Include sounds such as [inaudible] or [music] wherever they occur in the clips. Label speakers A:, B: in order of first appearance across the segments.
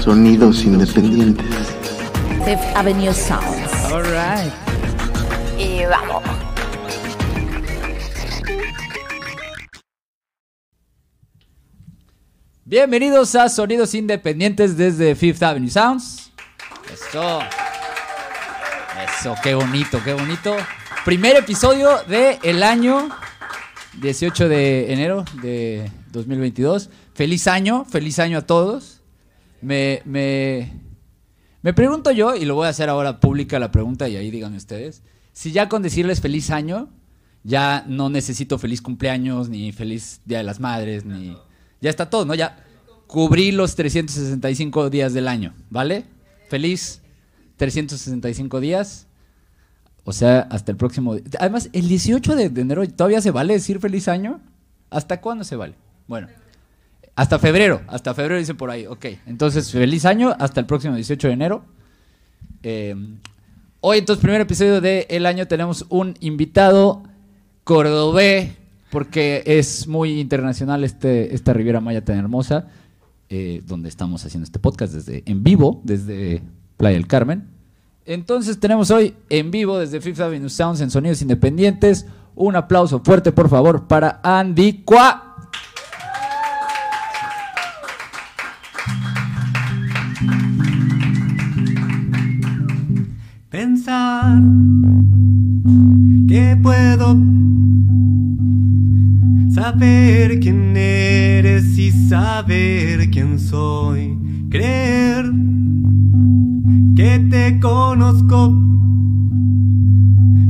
A: Sonidos independientes.
B: Fifth Avenue Sounds.
C: All right.
B: Y vamos.
C: Bienvenidos a Sonidos Independientes desde Fifth Avenue Sounds. Eso. Eso, qué bonito, qué bonito. Primer episodio del el año 18 de enero de 2022. Feliz año, feliz año a todos. Me, me, me pregunto yo, y lo voy a hacer ahora pública la pregunta y ahí díganme ustedes, si ya con decirles feliz año, ya no necesito feliz cumpleaños, ni feliz Día de las Madres, ni... Ya está todo, ¿no? Ya cubrí los 365 días del año, ¿vale? Feliz 365 días. O sea, hasta el próximo... Además, el 18 de enero todavía se vale decir feliz año. ¿Hasta cuándo se vale? Bueno, hasta febrero. Hasta febrero dice por ahí. Ok, entonces feliz año hasta el próximo 18 de enero. Eh, hoy, entonces, primer episodio del año, tenemos un invitado cordobés, porque es muy internacional este, esta Riviera Maya tan hermosa, eh, donde estamos haciendo este podcast desde en vivo, desde Playa del Carmen. Entonces tenemos hoy en vivo desde Fifth Avenue Sounds en Sonidos Independientes. Un aplauso fuerte, por favor, para Andy Qua.
D: Pensar que puedo saber quién eres y saber quién soy. Creer que te conozco,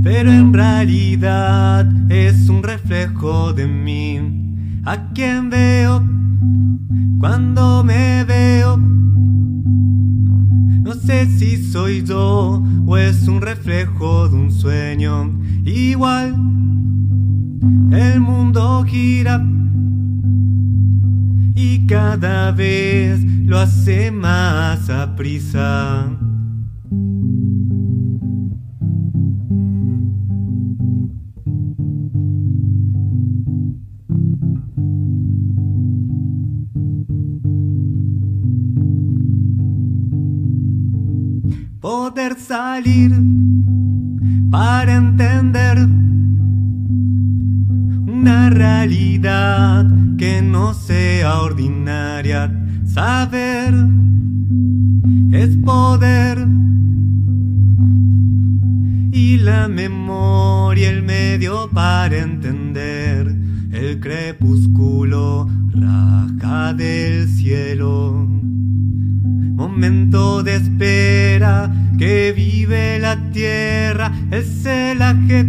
D: pero en realidad es un reflejo de mí. A quien veo cuando me veo. No sé si soy yo o es un reflejo de un sueño. Igual, el mundo gira y cada vez lo hace más a prisa. Poder salir para entender una realidad que no sea ordinaria. Saber es poder y la memoria el medio para entender el crepúsculo raja del cielo. Momento de espera que vive la tierra, el celaje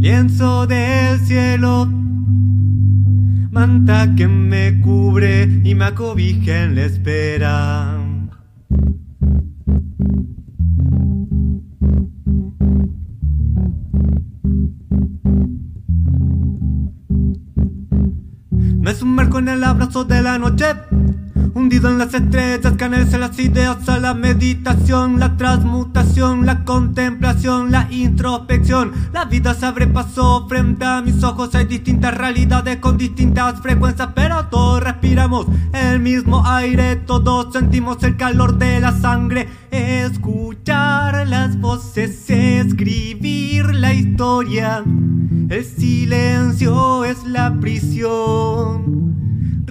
D: lienzo del cielo, manta que me cubre y me acobija en la espera. Me sumerjo en el abrazo de la noche. Hundido en las estrellas, canales las ideas a la meditación, la transmutación, la contemplación, la introspección. La vida se abre paso frente a mis ojos. Hay distintas realidades con distintas frecuencias, pero todos respiramos el mismo aire. Todos sentimos el calor de la sangre. Escuchar las voces, escribir la historia. El silencio es la prisión.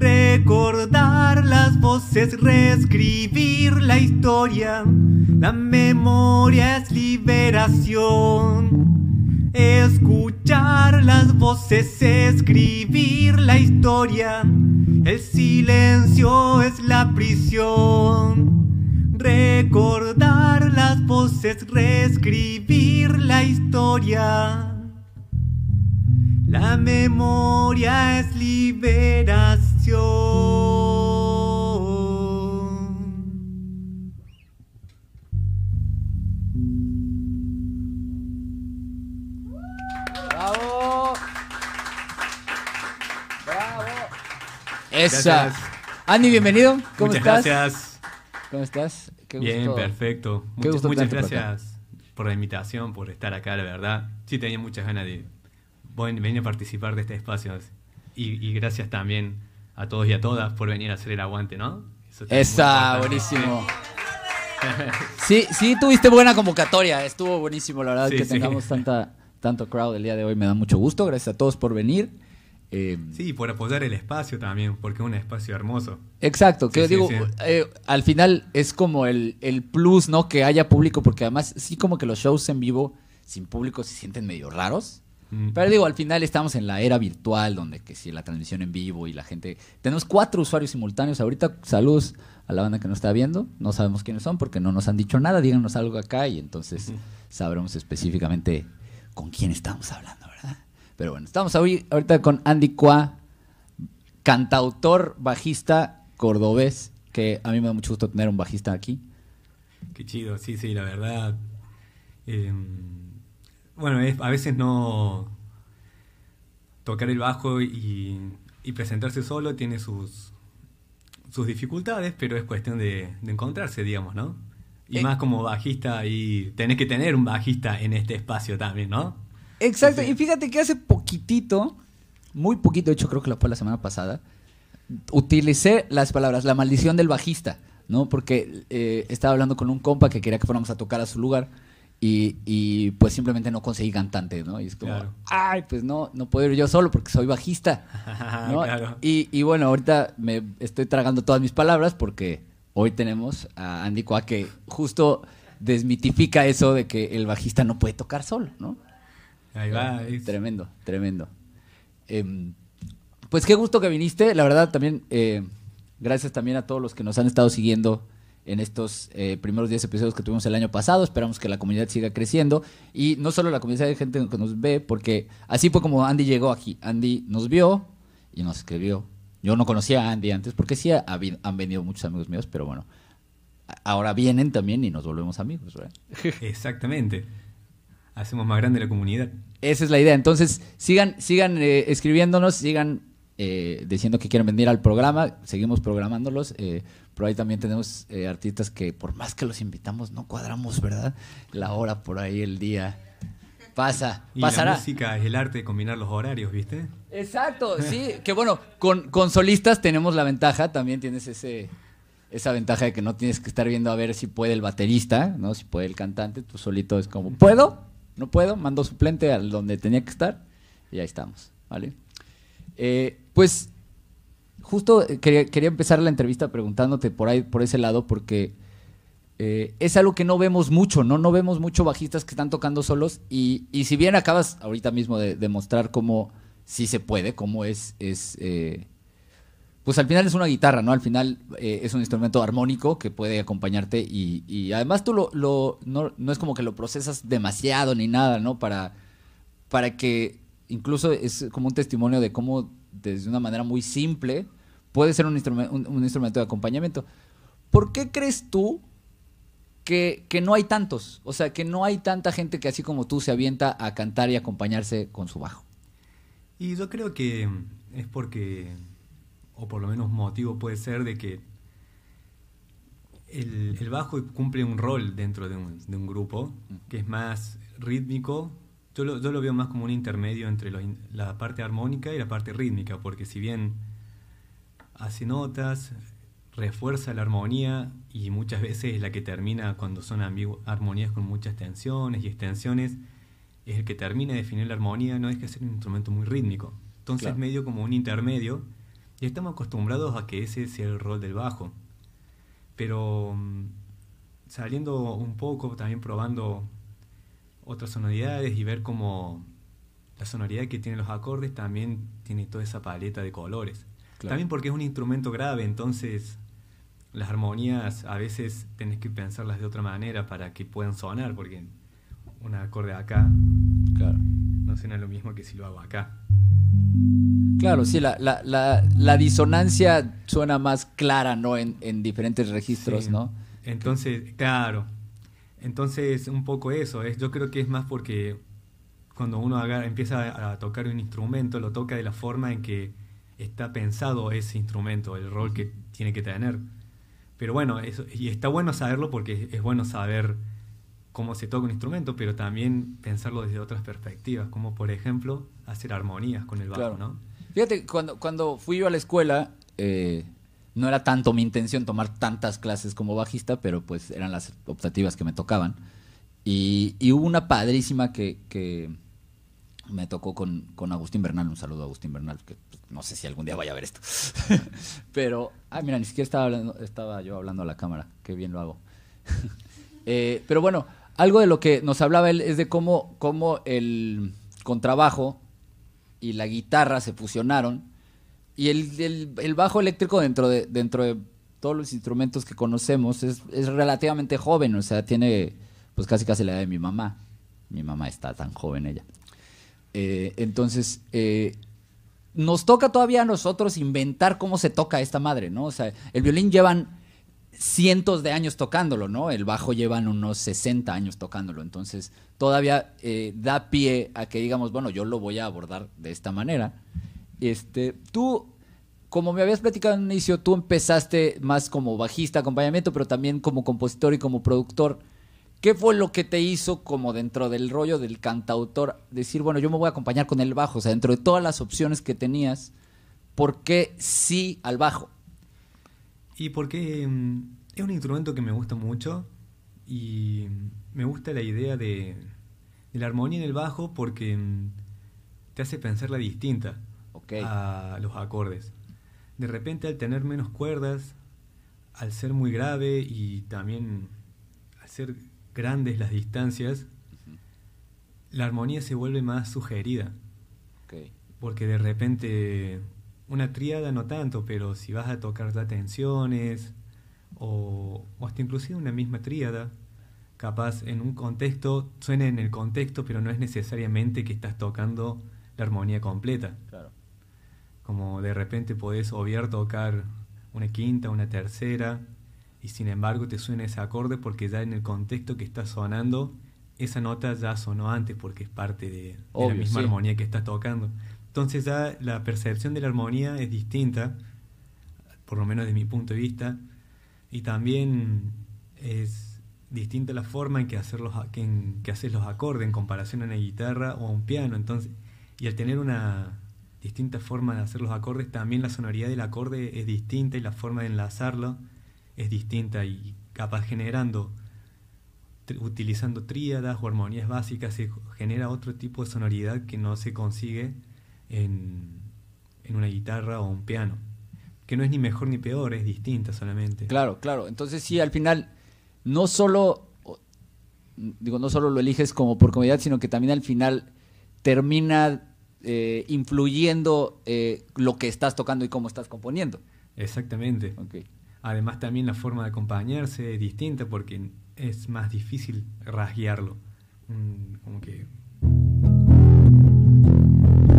D: Recordar las voces, reescribir la historia. La memoria es liberación. Escuchar las voces, escribir la historia. El silencio es la prisión. Recordar las voces, reescribir la historia. La memoria es liberación.
C: ¡Bravo! ¡Bravo! Esa.
D: Gracias.
C: Andy, bienvenido. ¿Cómo
D: Muchas
C: estás?
D: gracias.
C: ¿Cómo estás? Qué
D: Bien,
C: gusto.
D: perfecto.
C: Qué
D: Muchas,
C: gusto
D: muchas
C: tenerte por acá.
D: gracias por la invitación, por estar acá, la verdad. Sí tenía muchas ganas de venir a participar de este espacio. Y, y gracias también a todos y a todas por venir a hacer el aguante, ¿no? Eso
C: Esa, buenísimo. [laughs] Sí, sí, tuviste buena convocatoria. Estuvo buenísimo, la verdad,
D: Sí,
C: que
D: sí.
C: tengamos tanta, tanto crowd el día de hoy. Me da mucho gusto. Gracias a todos por venir. Eh,
D: Sí, por apoyar el espacio también, porque es un espacio hermoso.
C: Exacto, que
D: Sí, sí,
C: digo,
D: sí.
C: eh, al final es como el, el plus, ¿no? Que haya público, porque además sí como que los shows en vivo sin público se sienten medio raros. Pero digo, al final estamos en la era virtual, donde que si la transmisión en vivo y la gente... Tenemos cuatro usuarios simultáneos ahorita. Saludos a la banda que nos está viendo. No sabemos quiénes son porque no nos han dicho nada. Díganos algo acá y entonces sabremos específicamente con quién estamos hablando, ¿verdad? Pero bueno, estamos hoy, ahorita con Andy Qua, cantautor, bajista cordobés, que a mí me da mucho gusto tener un bajista aquí.
D: Qué chido, sí, sí, la verdad. eh, bueno, es- a veces no. Tocar el bajo y, y presentarse solo tiene sus, sus dificultades, pero es cuestión de, de encontrarse, digamos, ¿no? Y
C: Eh.
D: más como bajista, y tenés que tener un bajista en este espacio también, ¿no?
C: Exacto, y fíjate que hace poquitito, muy poquito, de hecho creo que lo fue la semana pasada, utilicé las palabras, la maldición del bajista, ¿no? Porque eh, estaba hablando con un compa que quería que fuéramos a tocar a su lugar y, y, pues simplemente no conseguí cantante, ¿no? Y es como,
D: Claro.
C: ay, pues no, no puedo ir yo solo porque soy bajista. [laughs] ¿no?
D: Claro.
C: y, y bueno, ahorita me estoy tragando todas mis palabras porque hoy tenemos a Andy Coa que justo desmitifica eso de que el bajista no puede tocar solo, ¿no?
D: Ahí va. es-
C: Tremendo, tremendo. Em, pues qué gusto que viniste. La verdad, también eh, gracias también a todos los que nos han estado siguiendo en estos eh, primeros 10 episodios que tuvimos el año pasado. Esperamos que la comunidad siga creciendo. Y no solo la comunidad de gente que nos ve, porque así fue como Andy llegó aquí. Andy nos vio y nos escribió. Yo no conocía a Andy antes, porque sí ha han venido muchos amigos míos, pero bueno. Ahora vienen también y nos volvemos amigos, ¿verdad? [laughs]
D: Exactamente. Hacemos más grande la comunidad.
C: Esa es la idea. Entonces, sigan, sigan eh, escribiéndonos, sigan eh, diciendo que quieren venir al programa. Seguimos programándolos. eh, pero ahí también tenemos eh, artistas que, por más que los invitamos, no cuadramos, ¿verdad? La hora por ahí, el día. Pasa,
D: Y
C: pasará.
D: la música es el arte de combinar los horarios, ¿viste?
C: Exacto, [laughs] sí. Que bueno, con, con solistas tenemos la ventaja, también tienes ese esa ventaja de que no tienes que estar viendo a ver si puede el baterista, ¿no? Si puede el cantante, tú solito es como, ¿puedo? ¿No puedo? Mando suplente al donde tenía que estar y ahí estamos, ¿vale? Eh, pues justo eh, quería, empezar la entrevista preguntándote por ahí, por ese lado, porque eh, es algo que no vemos mucho, ¿no? No vemos mucho bajistas que están tocando solos y, y si bien acabas ahorita mismo de, de mostrar cómo sí se puede, cómo es, es eh, pues al final es una guitarra, ¿no? Al final es un instrumento armónico que puede acompañarte y, y además tú lo, lo- no, no es como que lo procesas demasiado ni nada, ¿no? Para, para que incluso es como un testimonio de cómo desde una manera muy simple puede ser un, instrumen- un- un instrumento de acompañamiento. ¿Por qué crees tú que, que no hay tantos? O sea, que no hay tanta gente que así como tú se avienta a cantar y acompañarse con su bajo.
D: Y yo creo que es porque, o por lo menos motivo puede ser de que el, el bajo cumple un rol dentro de un, de un grupo que es más rítmico. Yo lo, yo lo veo más como un intermedio entre lo in- la parte armónica y la parte rítmica, porque si bien hace notas, refuerza la armonía y muchas veces es la que termina cuando son armonías con muchas tensiones y extensiones, es el que termina de definir la armonía, no es que ser un instrumento muy rítmico. Entonces
C: Claro.
D: es medio como un intermedio y estamos acostumbrados a que ese sea el rol del bajo. Pero mm, saliendo un poco, también probando otras sonoridades y ver cómo la sonoridad que tienen los acordes también tiene toda esa paleta de colores.
C: Claro.
D: También porque es un instrumento grave, entonces las armonías a veces tenés que pensarlas de otra manera para que puedan sonar, porque un acorde acá
C: Claro.
D: no suena lo mismo que si lo hago acá.
C: Claro, sí, la, la, la, la disonancia suena más clara, ¿no? En, en diferentes registros,
D: Sí.
C: ¿no?
D: Entonces, claro. Entonces, un poco eso. Es, yo creo que es más porque cuando uno agarra- empieza a, tocar un instrumento, lo toca de la forma en que está pensado ese instrumento, el rol que tiene que tener. Pero bueno, eso, y está bueno saberlo porque es, es bueno saber cómo se toca un instrumento, pero también pensarlo desde otras perspectivas, como por ejemplo hacer armonías con el bajo,
C: Claro.
D: ¿no?
C: Fíjate, cuando, cuando fui yo a la escuela, eh, no era tanto mi intención tomar tantas clases como bajista, pero pues eran las optativas que me tocaban. Y, y hubo una padrísima que, que me tocó con, con Agustín Bernal. Un saludo a Agustín Bernal, que pues, no sé si algún día vaya a ver esto. [laughs] pero, ah, mira, ni siquiera estaba, hablando, estaba yo hablando a la cámara. Qué bien lo hago. [laughs] Eh, pero bueno, algo de lo que nos hablaba él es de cómo, cómo el contrabajo y la guitarra se fusionaron. Y el, el- bajo eléctrico dentro de, dentro de todos los instrumentos que conocemos es, es relativamente joven, o sea, tiene pues casi casi la edad de mi mamá. Mi mamá está tan joven ella. Eh, entonces, eh, nos toca todavía a nosotros inventar cómo se toca esta madre, ¿no? O sea, el violín llevan cientos de años tocándolo, ¿no? El bajo llevan unos 60 años tocándolo, entonces todavía eh, da pie a que digamos, bueno, yo lo voy a abordar de esta manera. Este, tú, como me habías platicado en un inicio, tú empezaste más como bajista, acompañamiento, pero también como compositor y como productor. ¿Qué fue lo que te hizo como dentro del rollo del cantautor decir, bueno, yo me voy a acompañar con el bajo? O sea, dentro de todas las opciones que tenías, ¿por qué sí al bajo?
D: Y porque mm, es un instrumento que me gusta mucho y me gusta la idea de, de la armonía en el bajo porque mm, te hace pensarla distinta a los acordes. De repente al tener menos cuerdas, al ser muy grave y también al ser grandes las distancias, la armonía se vuelve más sugerida. Porque de repente una tríada no tanto, pero si vas a tocar ya tensiones o, o hasta inclusive una misma tríada, capaz en un contexto, suena en el contexto, pero no es necesariamente que estás tocando la armonía completa. Como de repente podés obviar tocar una quinta, una tercera, y sin embargo te suena ese acorde porque ya en el contexto que está sonando, esa nota ya sonó antes porque es parte de, la misma
C: sí.
D: armonía que estás tocando. Entonces ya la percepción de la armonía es distinta, por lo menos desde mi punto de vista, y también es distinta la forma en que, hacer los, a- que, en que haces los acordes en comparación a una guitarra o a un piano. Entonces, y al tener una distinta forma de hacer los acordes, también la sonoridad del acorde es distinta y la forma de enlazarlo es distinta y capaz generando, utilizando tríadas o armonías básicas, se genera otro tipo de sonoridad que no se consigue en, en una guitarra o un piano. Que no es ni mejor ni peor, es distinta solamente.
C: Claro, claro. Entonces sí, al final, no solo, digo, no solo lo eliges como por comodidad, sino que también al final termina eh, influyendo eh, lo que estás tocando y cómo estás componiendo.
D: Exactamente. Además también la forma de acompañarse es distinta porque es más difícil rasguearlo. Mm, Como que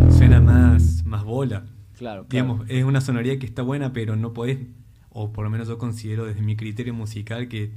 D: suena más, más bola.
C: Claro, claro.
D: Digamos, es una sonoridad que está buena, pero no podés, o por lo menos yo considero desde mi criterio musical que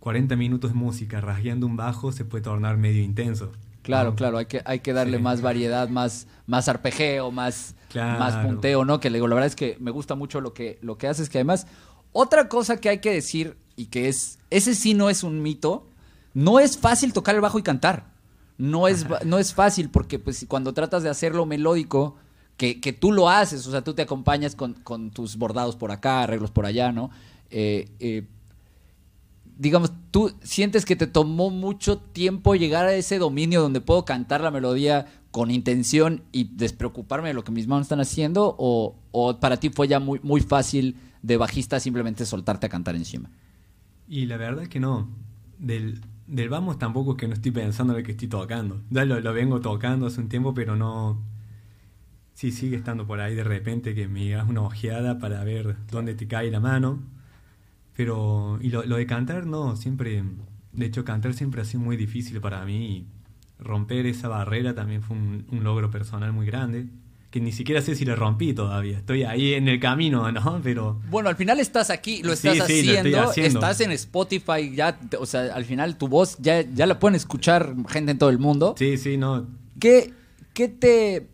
D: 40 minutos de música rasgueando un bajo se puede tornar medio intenso.
C: Claro, claro, hay que, hay que darle
D: Sí.
C: más variedad, más, más arpegio, más,
D: Claro.
C: más punteo, ¿no? Que le digo, la verdad es que me gusta mucho lo que, lo que haces, que además, otra cosa que hay que decir, y que es, ese sí no es un mito, no es fácil tocar el bajo y cantar. No es, no es fácil, porque pues cuando tratas de hacerlo melódico, que, que tú lo haces, o sea, tú te acompañas con, con tus bordados por acá, arreglos por allá, ¿no? Eh, eh, digamos, tú sientes que te tomó mucho tiempo llegar a ese dominio donde puedo cantar la melodía con intención y despreocuparme de lo que mis manos están haciendo o, para ti fue ya muy, fácil de bajista simplemente soltarte a cantar encima.
D: Y la verdad es que no. Del, vamos tampoco es que no estoy pensando en lo que estoy tocando. Ya lo, lo vengo tocando hace un tiempo, pero no... Sí, sigue estando por ahí de repente que me hagas una ojeada para ver dónde te cae la mano. Pero... Y lo, lo de cantar, no, siempre... De hecho, cantar siempre ha sido muy difícil para mí. Y romper esa barrera también fue un, un logro personal muy grande. Que ni siquiera sé si lo rompí todavía. Estoy ahí en el camino, ¿no? Pero...
C: Bueno, al final estás aquí, lo
D: Sí,
C: estás
D: sí, lo estoy
C: haciendo,
D: haciendo.
C: estás en Spotify, ya, o sea, al final tu voz ya, ya la pueden escuchar gente en todo el mundo.
D: Sí, sí, no.
C: ¿Qué, qué te...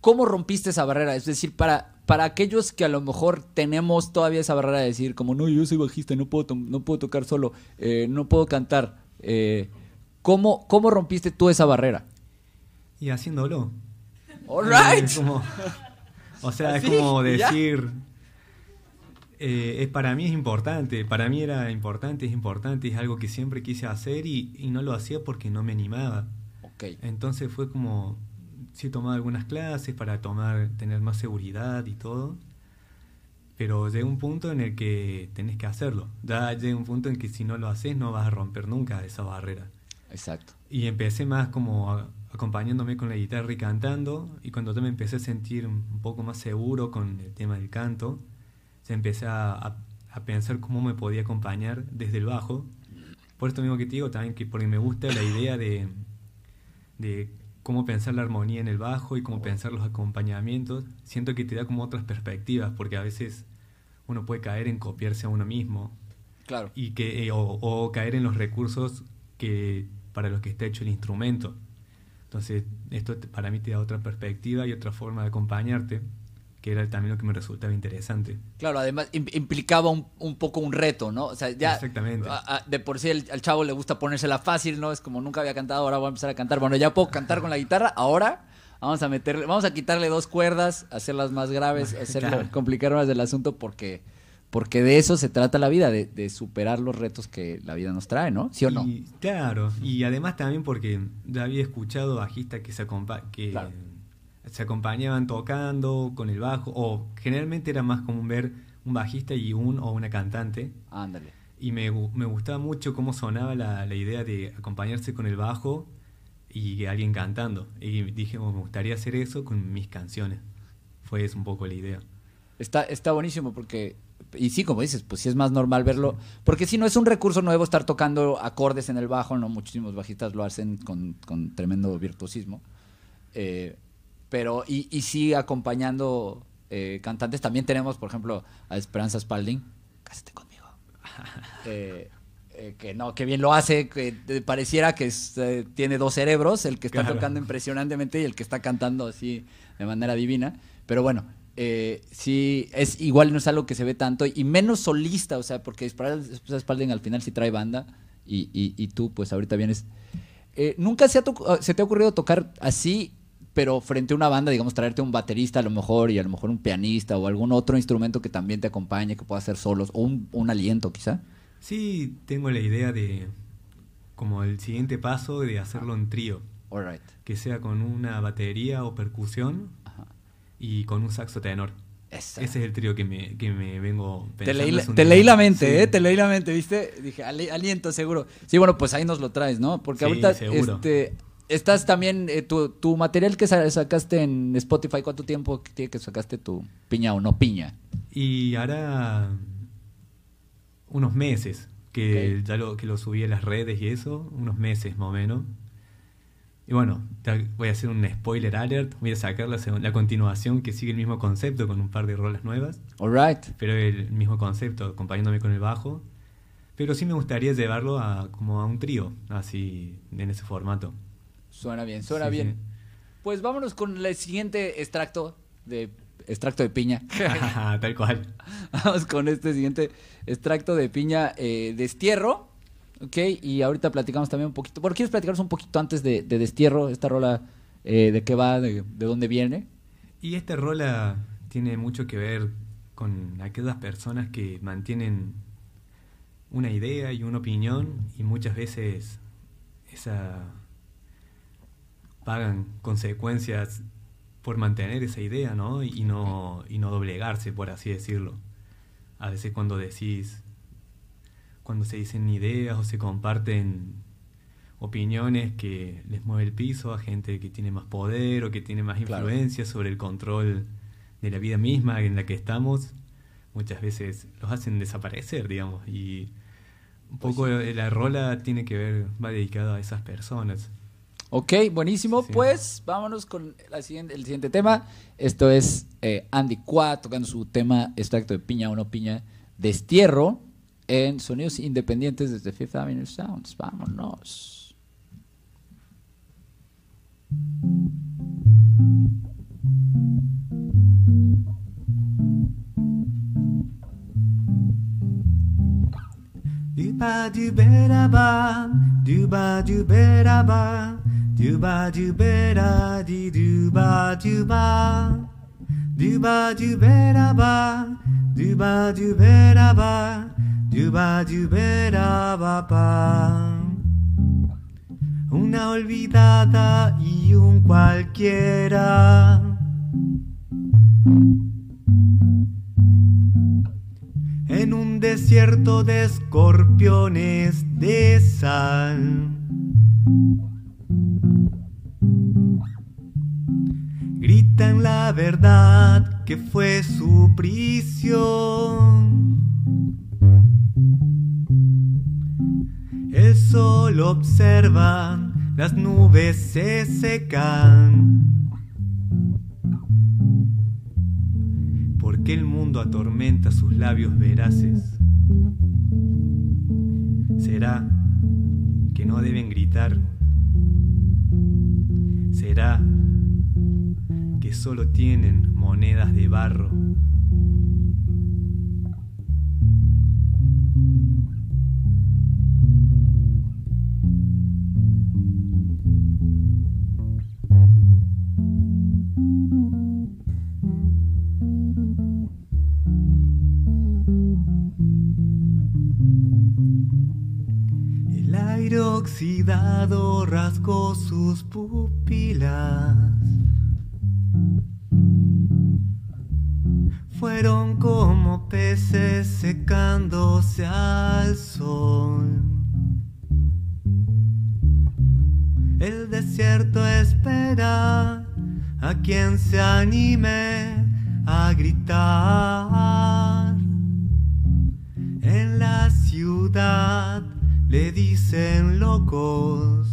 C: ¿Cómo rompiste esa barrera? Es decir, para, para aquellos que a lo mejor tenemos todavía esa barrera de decir, como, no, yo soy bajista, no puedo, no puedo tocar solo, eh, no puedo cantar. eh, ¿cómo, ¿Cómo rompiste tú esa barrera?
D: Y haciéndolo.
C: All right.
D: Eh, como- O sea, es
C: ¿Así?
D: como
C: ¿Ya?
D: decir, eh, es para mí es importante, para mí era importante, es importante, es algo que siempre quise hacer y, y no lo hacía porque no me animaba.
C: Ok.
D: Entonces fue como, sí he tomado algunas clases para tomar, tener más seguridad y todo, pero llega un punto en el que tenés que hacerlo. Ya llega un punto en que si no lo haces no vas a romper nunca esa barrera.
C: Exacto.
D: Y empecé más como a- acompañándome con la guitarra y cantando. Y cuando yo me empecé a sentir un poco más seguro con el tema del canto, se empecé a, a- a pensar cómo me podía acompañar desde el bajo. Por esto mismo que te digo también, que porque me gusta la idea de, de cómo pensar la armonía en el bajo y cómo pensar los acompañamientos. Siento que te da como otras perspectivas, porque a veces uno puede caer en copiarse a uno mismo
C: Claro.
D: y que eh, o, o caer en los recursos que para los que está hecho el instrumento. Entonces, esto para mí te da otra perspectiva y otra forma de acompañarte, que era también lo que me resultaba interesante.
C: Claro, además im- implicaba un, un poco un reto, ¿no? O sea, ya
D: Exactamente.
C: a- a- de por sí el- al chavo le gusta ponérsela fácil, ¿no? Es como nunca había cantado, ahora voy a empezar a cantar. Bueno, ya puedo cantar con la guitarra, ahora vamos a meterle, vamos a quitarle dos cuerdas, hacerlas más graves, [laughs] hacerlo,
D: Claro.
C: complicar más el asunto porque porque de eso se trata la vida, de, de superar los retos que la vida nos trae, ¿no? ¿Sí o no?
D: Y, claro, y además también porque ya había escuchado bajistas que se, que
C: Claro.
D: Se acompañaban tocando con el bajo, o generalmente era más común ver un bajista y un o una cantante.
C: Ándale.
D: Y me, me gustaba mucho cómo sonaba la, la idea de acompañarse con el bajo y alguien cantando. Y dije, "Oh, me gustaría hacer eso con mis canciones. Fue eso un poco la idea.
C: Está, está buenísimo porque, y sí, como dices, pues sí es más normal verlo, porque si no es un recurso nuevo estar tocando acordes en el bajo, no muchísimos bajistas lo hacen con, con tremendo virtuosismo, Eh, pero y, y sí acompañando eh, cantantes, también tenemos, por ejemplo, a Esperanza Spalding, cásate conmigo, [laughs] Eh, eh, que no, que bien lo hace, que pareciera que es, tiene dos cerebros, el que está
D: Claro.
C: tocando impresionantemente y el que está cantando así de manera divina. Pero bueno, eh, sí, es igual no es algo que se ve tanto y menos solista, o sea, porque Esperanza Spalding al final sí trae banda y, y- y tú pues ahorita vienes. Eh, ¿Nunca se, ha se te ha ocurrido tocar así, pero frente a una banda, digamos, traerte un baterista a lo mejor y a lo mejor un pianista o algún otro instrumento que también te acompañe, que pueda hacer solos o un, un aliento quizá?
D: Sí, tengo la idea de, como el siguiente paso, de hacerlo en trío.
C: All right.
D: Que sea con una batería o percusión
C: Ajá.
D: y con un saxo tenor.
C: Esa.
D: Ese es el trío que me, que me vengo pensando.
C: Te leí, te leí la mente,
D: Sí.
C: ¿eh? Te leí la mente, ¿viste? Dije, ali- aliento seguro. Sí, bueno, pues ahí nos lo traes, ¿no? Porque
D: Sí,
C: ahorita
D: seguro.
C: este, estás también, eh, tu, tu material que sa- sacaste en Spotify, ¿cuánto tiempo tiene que sacaste tu piña o no piña?
D: Y hará unos meses que ya lo, que lo subí a las redes y eso, unos meses más o menos. Y bueno, voy a hacer un spoiler alert, voy a sacar la, continuación que sigue el mismo concepto con un par de rolas nuevas,
C: All right.
D: pero el mismo concepto acompañándome con el bajo. Pero sí me gustaría llevarlo a como a un trío, así en ese formato.
C: Suena bien, suena
D: Sí,
C: bien.
D: sí.
C: Pues vámonos con el siguiente extracto de extracto de piña. [laughs]
D: Tal cual. [laughs]
C: Vamos con este siguiente extracto de piña eh, destierro. Ok, y ahorita platicamos también un poquito. Bueno, ¿quieres platicarnos un poquito antes de, de destierro? Esta rola, eh, ¿de qué va? De, de dónde viene?
D: Y esta rola tiene mucho que ver con aquellas personas que mantienen una idea y una opinión y muchas veces esa pagan consecuencias por mantener esa idea, ¿no? Y no y no doblegarse, por así decirlo. A veces cuando decís cuando se dicen ideas o se comparten opiniones que les mueve el piso a gente que tiene más poder o que tiene más
C: Claro.
D: influencia sobre el control de la vida misma en la que estamos, muchas veces los hacen desaparecer, digamos. Y un
C: Pues
D: poco la rola tiene que ver, va dedicada a esas personas.
C: Ok, buenísimo.
D: Sí.
C: Pues vámonos con la siguiente, el siguiente tema. Esto es eh, Andy Qua tocando su tema extracto de piña o no piña, destierro en sonidos independientes desde Fifth Avenue Sounds. Vámonos.
E: Duba duba duba dubera di duba duba,
D: Duba duberaba, duba duberaba, duba duberaba pa. Una olvidada y un cualquiera. En un desierto de escorpiones de sal. Gritan la verdad que fue su prisión. El sol observa, las nubes se secan. ¿Por qué el mundo atormenta sus labios veraces? ¿Será que no deben gritar? ¿Será solo tienen monedas de barro? El aire oxidado rasgó sus pupilas. Fueron como peces secándose al sol. El desierto espera a quien se anime a gritar. En la ciudad le dicen locos.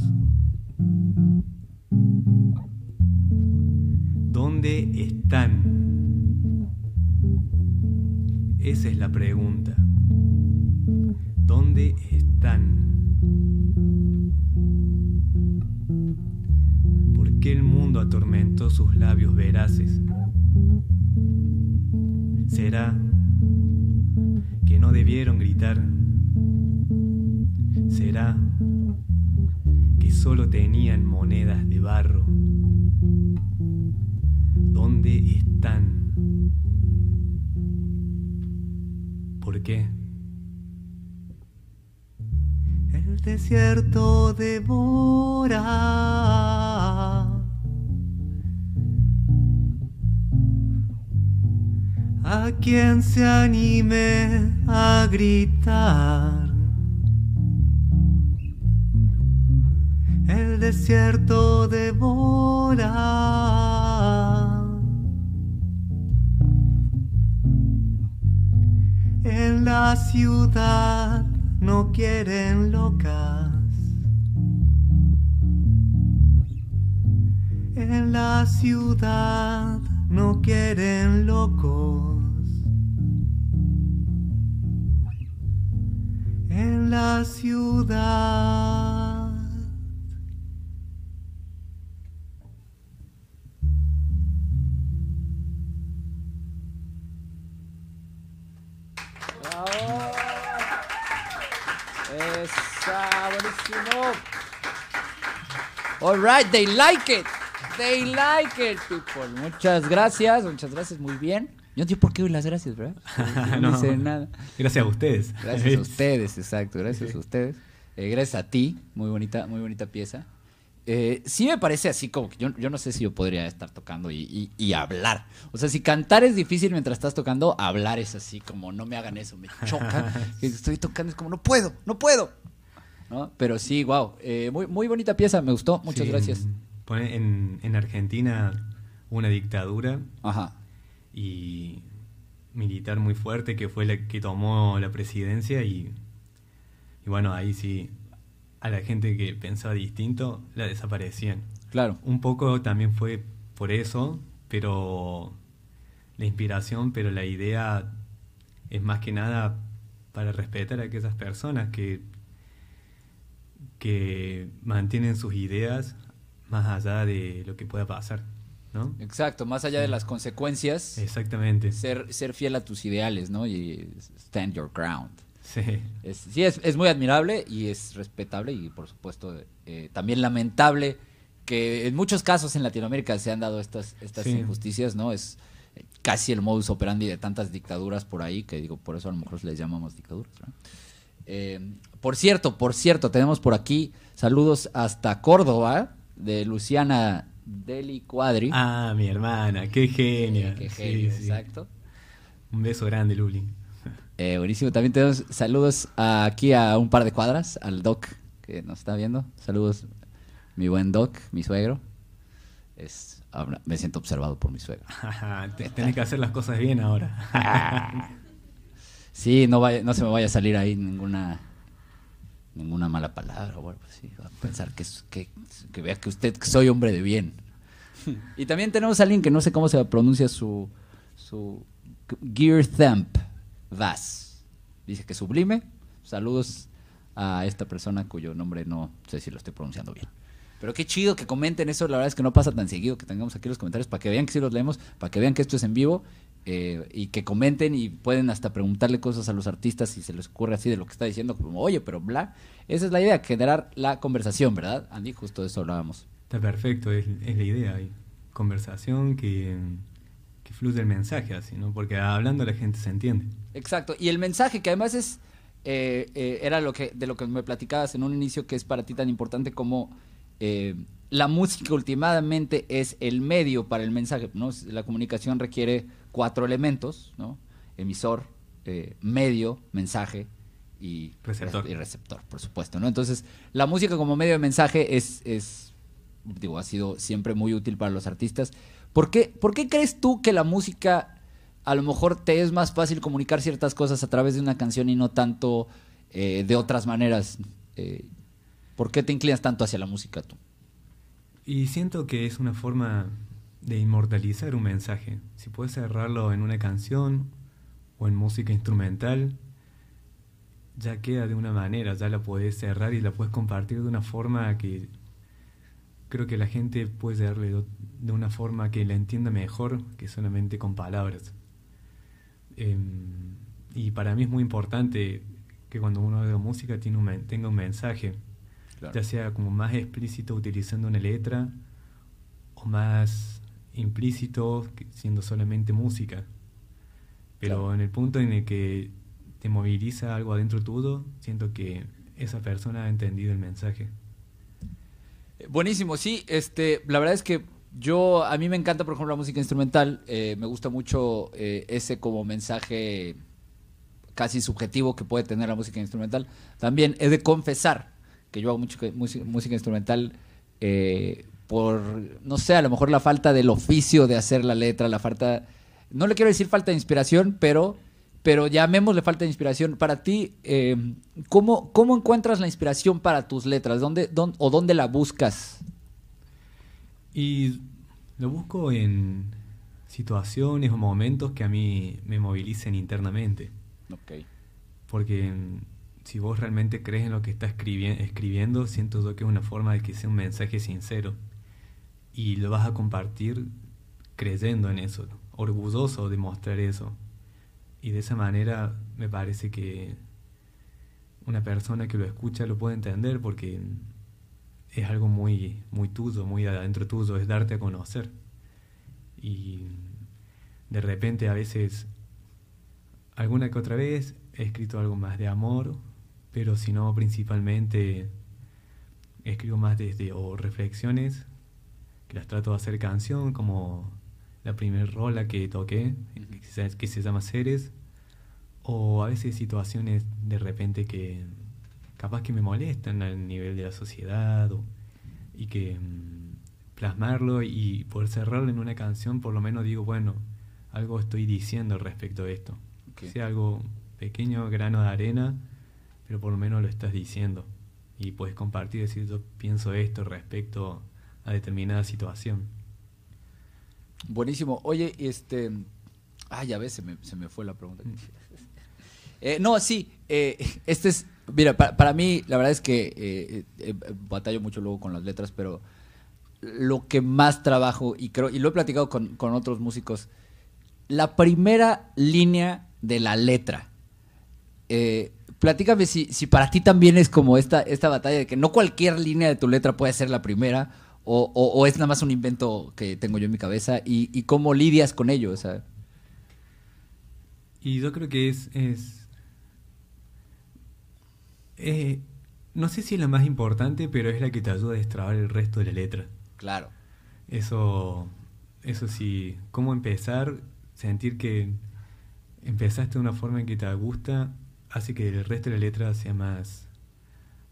D: Esa es la pregunta. ¿Dónde están? ¿Por qué el mundo atormentó sus labios veraces? ¿Será que no debieron gritar? ¿Será que solo tenían monedas de barro? ¿Dónde están? El desierto devora. A quien se anime a gritar. El desierto devora. La ciudad no quieren locas. En la ciudad no quieren locos. En la ciudad.
C: All right, they like it. They like it, people. Muchas gracias, muchas gracias, muy bien. Yo no entiendo por qué doy las gracias, ¿verdad? [laughs] No,
F: No.
C: nada.
F: Gracias a ustedes.
C: Gracias a [laughs] ustedes, exacto, gracias a ustedes. Eh, gracias a ti, muy bonita, muy bonita pieza. Eh, sí me parece así como que yo, yo no sé si yo podría estar tocando y, y- y hablar. O sea, si cantar es difícil mientras estás tocando, hablar es así como no me hagan eso, me choca. [laughs] Estoy tocando, es como no puedo, no puedo. ¿No? Pero sí, wow. muy, muy bonita pieza, me gustó, muchas
F: Sí,
C: gracias.
F: pone- en, en Argentina una dictadura
C: Ajá.
F: y militar muy fuerte que fue la que tomó la presidencia y, y bueno, ahí sí a la gente que pensaba distinto la desaparecían.
C: Claro.
F: Un poco también fue por eso, pero la inspiración, pero la idea es más que nada para respetar a aquellas personas que, que mantienen sus ideas más allá de lo que pueda pasar, ¿no?
C: Exacto, más allá de las consecuencias,
F: Exactamente.
C: ser, ser fiel a tus ideales, ¿no? Y stand your ground.
F: Sí.
C: Es, sí, es, es muy admirable y es respetable y por supuesto eh, también lamentable que en muchos casos en Latinoamérica se han dado estas, estas
F: Sí.
C: injusticias, ¿no? Es, casi el modus operandi de tantas dictaduras por ahí, que digo, por eso a lo mejor les llamamos dictaduras. ¿no? Eh, por cierto, por cierto, tenemos por aquí saludos hasta Córdoba de Luciana Deli Cuadri.
D: Ah, mi hermana, qué genia.
C: Qué genio,
D: sí.
C: exacto.
D: Un beso grande, Luli.
C: Eh, buenísimo. También tenemos saludos a- aquí a un par de cuadras, al Doc que nos está viendo. Saludos, mi buen Doc, mi suegro. Es, ahora me siento observado por mi suegro. [laughs]
D: Tenés que hacer las cosas bien ahora. [laughs]
C: Sí, no, vaya, no se me vaya a salir ahí ninguna ninguna mala palabra o algo así. Va a pensar que, que, que vea que usted que soy hombre de bien. Y también tenemos a alguien que no sé cómo se pronuncia su, su Gear Thump Vas. Dice que sublime. Saludos a esta persona cuyo nombre no sé si lo estoy pronunciando bien. Pero qué chido que comenten eso. La verdad es que no pasa tan seguido que tengamos aquí los comentarios para que vean que sí los leemos, para que vean que esto es en vivo eh, y que comenten y pueden hasta preguntarle cosas a los artistas si se les ocurre así de lo que está diciendo, como oye, pero bla. Esa es la idea, generar la conversación, ¿verdad? Andy, justo de eso hablábamos.
D: Está perfecto, es, es la idea. Hay conversación que, que fluye el mensaje así, ¿no? Porque hablando la gente se entiende.
C: Exacto. Y el mensaje que además es eh, eh, era lo que de lo que me platicabas en un inicio que es para ti tan importante como eh, la música últimamente es el medio para el mensaje, ¿no? La comunicación requiere cuatro elementos, ¿no? Emisor, eh, medio, mensaje y
D: Receptor.
C: y receptor, por supuesto, ¿no? Entonces, la música como medio de mensaje es, es digo, ha sido siempre muy útil para los artistas. ¿Por qué, ¿Por qué crees tú que la música a lo mejor te es más fácil comunicar ciertas cosas a través de una canción y no tanto eh, de otras maneras? Eh, ¿Por qué te inclinas tanto hacia la música tú?
D: Y siento que es una forma de inmortalizar un mensaje. Si puedes cerrarlo en una canción o en música instrumental, ya queda de una manera, ya la puedes cerrar y la puedes compartir de una forma que creo que la gente puede darle do- de una forma que la entienda mejor que solamente con palabras. Em, y para mí es muy importante que cuando uno haga música tiene un tenga un mensaje, ya sea como más explícito utilizando una letra o más implícito siendo solamente música. Pero
C: Claro.
D: en el punto en el que te moviliza algo adentro tuyo, siento que esa persona ha entendido el mensaje.
C: Eh, Buenísimo, sí. Este, la verdad es que yo, a mí me encanta, por ejemplo, la música instrumental. eh, me gusta mucho eh, ese como mensaje casi subjetivo que puede tener la música instrumental. También he de confesar que yo hago mucho música, música instrumental eh, por, no sé, a lo mejor la falta del oficio de hacer la letra, la falta, no le quiero decir falta de inspiración, pero, pero llamémosle falta de inspiración. Para ti, eh, ¿cómo, ¿cómo encuentras la inspiración para tus letras? ¿Dónde, dónde, ¿O dónde la buscas?
D: Y lo busco en situaciones o momentos que a mí me movilicen internamente.
C: Ok.
D: Porque si vos realmente crees en lo que estás escribi- escribiendo, siento yo que es una forma de que sea un mensaje sincero. Y lo vas a compartir creyendo en eso, orgulloso de mostrar eso. Y de esa manera me parece que una persona que lo escucha lo puede entender porque es algo muy, muy tuyo, muy adentro tuyo, es darte a conocer. Y de repente a veces alguna que otra vez he escrito algo más de amor, pero si no, principalmente escribo más desde o reflexiones, que las trato de hacer canción, como la primer rola que toqué, que se, que se llama Seres, o a veces situaciones de repente que capaz que me molestan al nivel de la sociedad, o- y que mm, plasmarlo y por cerrarlo en una canción, por lo menos digo, bueno, algo estoy diciendo respecto a esto.
C: Ok.
D: Que sea algo pequeño, grano de arena, pero por lo menos lo estás diciendo. Y puedes compartir, decir, yo pienso esto respecto a determinada situación.
C: Buenísimo. Oye, este. Ay, a ver, se me, se me fue la pregunta. [laughs] Eh, no, sí. eh, este es. Mira, para, para mí, la verdad es que eh, eh, eh, batallo mucho luego con las letras, pero lo que más trabajo, y creo, y lo he platicado con, con otros músicos, la primera línea de la letra. Platícame si, si para ti también es como esta, esta batalla de que no cualquier línea de tu letra puede ser la primera, o, o- o es nada más un invento que tengo yo en mi cabeza? ¿Y, y cómo lidias con ello? O sea,
D: Y yo creo que es. es eh, no sé si es la más importante, pero es la que te ayuda a destrabar el resto de la letra.
C: claro.
D: Eso, eso sí, cómo empezar, sentir que empezaste de una forma en que te gusta, hace que el resto de la letra sea más,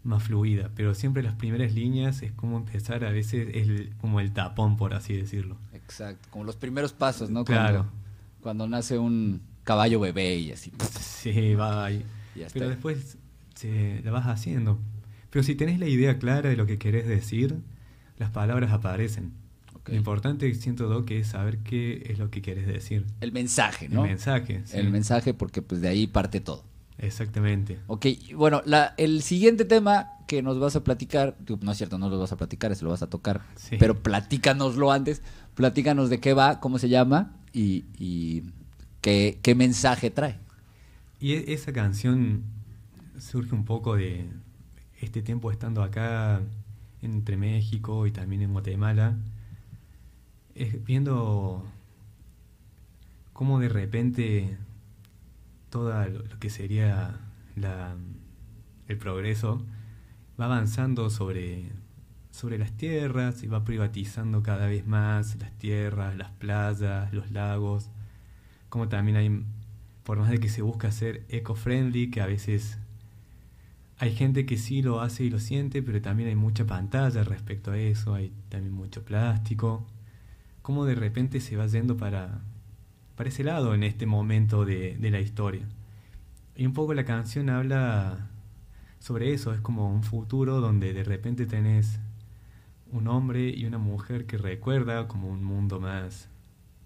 D: más fluida. Pero siempre las primeras líneas es como empezar, a veces es el- como el tapón, por así decirlo.
C: Exacto. Como los primeros pasos, ¿no?
D: Claro.
C: Cuando, cuando nace un caballo bebé y así.
D: Sí, va ahí. Pero después se, la vas haciendo. Pero si tenés la idea clara de lo que querés decir, las palabras aparecen. Lo importante, siento yo, que es saber qué es lo que querés decir.
C: El mensaje, ¿no?
D: El mensaje. sí.
C: El mensaje, porque pues de ahí parte todo.
D: Exactamente.
C: Ok, bueno, la, el siguiente tema que nos vas a platicar, no es cierto, no lo vas a platicar, eso lo vas a tocar,
D: Sí.
C: pero platícanoslo antes, platícanos de qué va, cómo se llama y, y qué, qué mensaje trae.
D: Y e- esa canción surge un poco de este tiempo estando acá entre México y también en Guatemala, viendo cómo de repente todo lo que sería la, el progreso va avanzando sobre, sobre las tierras y va privatizando cada vez más las tierras, las playas, los lagos, como también hay, por más de que se busca ser eco-friendly, que a veces hay gente que sí lo hace y lo siente, pero también hay mucha pantalla respecto a eso, hay también mucho plástico, como de repente se va yendo para, para lado en este momento de, de la historia. Y un poco la canción habla sobre eso, es como un futuro donde de repente tenés un hombre y una mujer que recuerda como un mundo más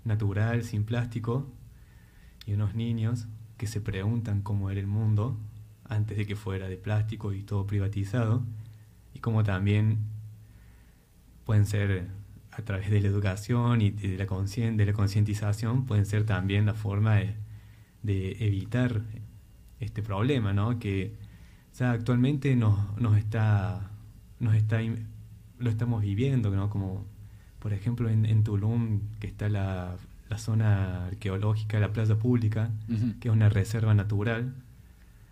D: natural, sin plástico, y unos niños que se preguntan cómo era el mundo antes de que fuera de plástico y todo privatizado, y cómo también pueden ser a través de la educación y de la, conscien- de la concientización, pueden ser también la forma de, de evitar este problema, ¿no? Que ya actualmente nos, nos está, nos está, lo estamos viviendo, ¿no? Como por ejemplo en, en Tulum, que está la, la zona arqueológica, la plaza pública, que es una reserva natural.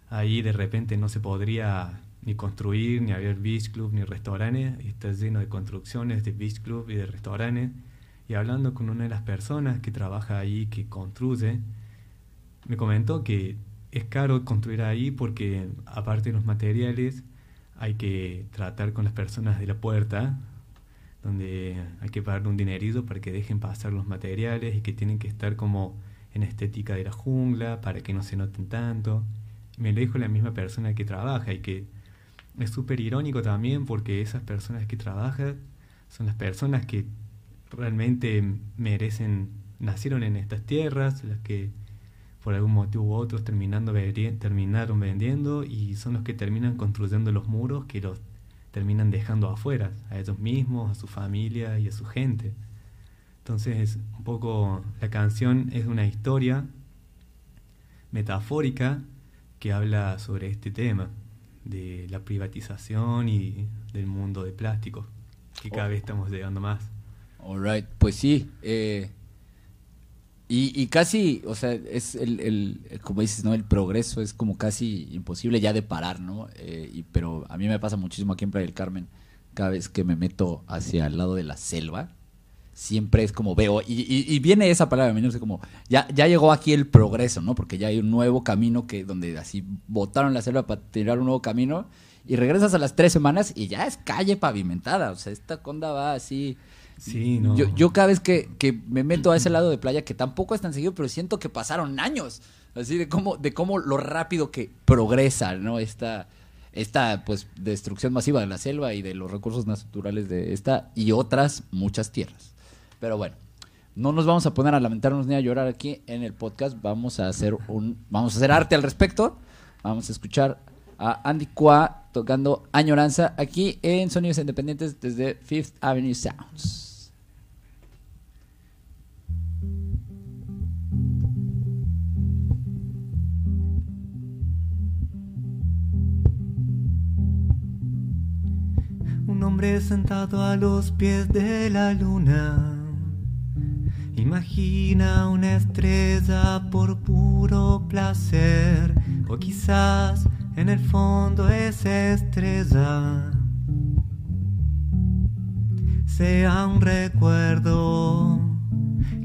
D: Ahí de repente no se podría ni construir, ni haber beach club, ni restaurantes. y Está lleno de construcciones de beach club y de restaurantes. Y hablando con una de las personas que trabaja ahí, que construye, me comentó que es caro construir ahí porque aparte de los materiales hay que tratar con las personas de la puerta, donde hay que pagar un dinerito para que dejen pasar los materiales y que tienen que estar como en estética de la jungla para que no se noten tanto. Me lo dijo la misma persona que trabaja y que es súper irónico también porque esas personas que trabajan son las personas que realmente merecen, nacieron en estas tierras, las que por algún motivo u otro terminando terminaron vendiendo y son los que terminan construyendo los muros que los terminan dejando afuera, a ellos mismos, a su familia y a su gente. Entonces, un poco la canción es una historia metafórica que habla sobre este tema de la privatización y del mundo de plástico, que cada
C: Oh.
D: vez estamos llegando más.
C: Alright, pues sí. eh, y, y casi, o sea, es el, el- como dices, ¿no? El progreso es como casi imposible ya de parar, ¿no? Eh, y, pero a mí me pasa muchísimo aquí en Playa del Carmen, cada vez que me meto hacia el lado de la selva, siempre es como veo, y, y- y viene esa palabra, me como, ya, ya llegó aquí el progreso, ¿no? Porque ya hay un nuevo camino que donde así botaron la selva para tirar un nuevo camino, y regresas a las tres semanas y ya es calle pavimentada, o sea, esta conda va así...
D: Sí, no.
C: Yo, yo cada vez que, que me meto a ese lado de playa, que tampoco es tan seguido, pero siento que pasaron años. Así de cómo, de cómo lo rápido que progresa, ¿no? Esta, esta pues destrucción masiva de la selva y de los recursos naturales de esta y otras muchas tierras. Pero bueno, no nos vamos a poner a lamentarnos ni a llorar aquí en el podcast. Vamos a hacer un, vamos a hacer arte al respecto. Vamos a escuchar a Andy Qua tocando Añoranza aquí en Sonidos Independientes desde Fifth Avenue Sounds.
E: Un hombre
D: sentado a los pies de la luna. Imagina una estrella por puro placer, o quizás en el fondo esa estrella. Sea un recuerdo,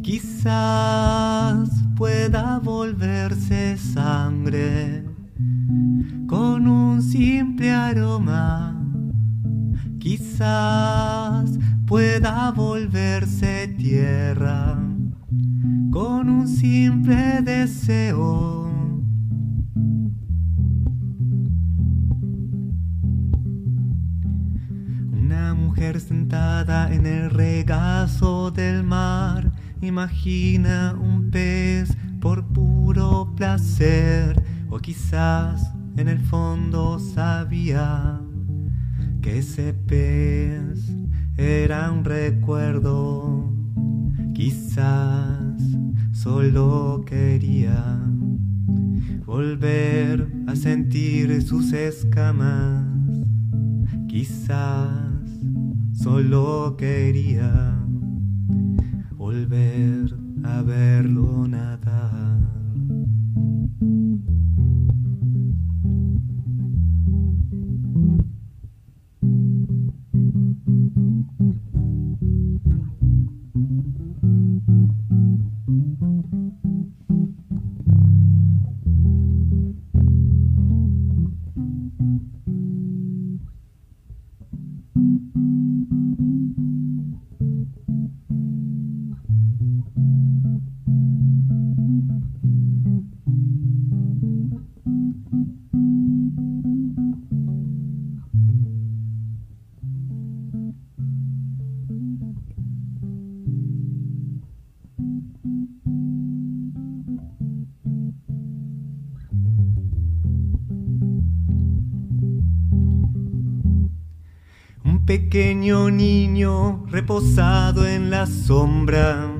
D: quizás pueda volverse sangre con un simple aroma, quizás pueda volverse tierra con un simple deseo. Una mujer sentada en el regazo del mar imagina un pez por puro placer o quizás en el fondo sabía que ese pez era un recuerdo, quizás solo quería volver a sentir sus escamas, quizás solo quería volver a verlo nadar. Pequeño niño reposado en la sombra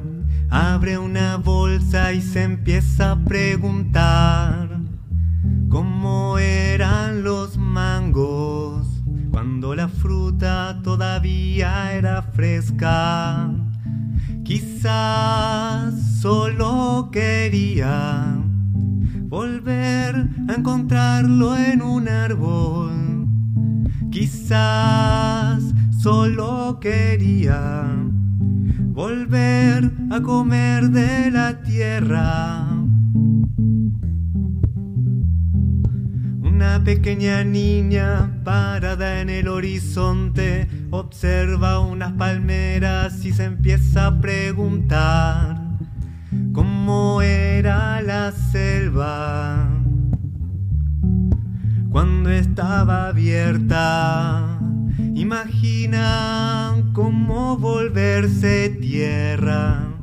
D: abre una bolsa y se empieza a preguntar cómo eran los mangos cuando la fruta todavía era fresca. Quizás solo quería volver a encontrarlo en un árbol. Quizás solo quería volver a comer de la tierra. Una pequeña niña parada en el horizonte observa unas palmeras y se empieza a preguntar cómo era la selva cuando estaba abierta. Imagina cómo volverse tierra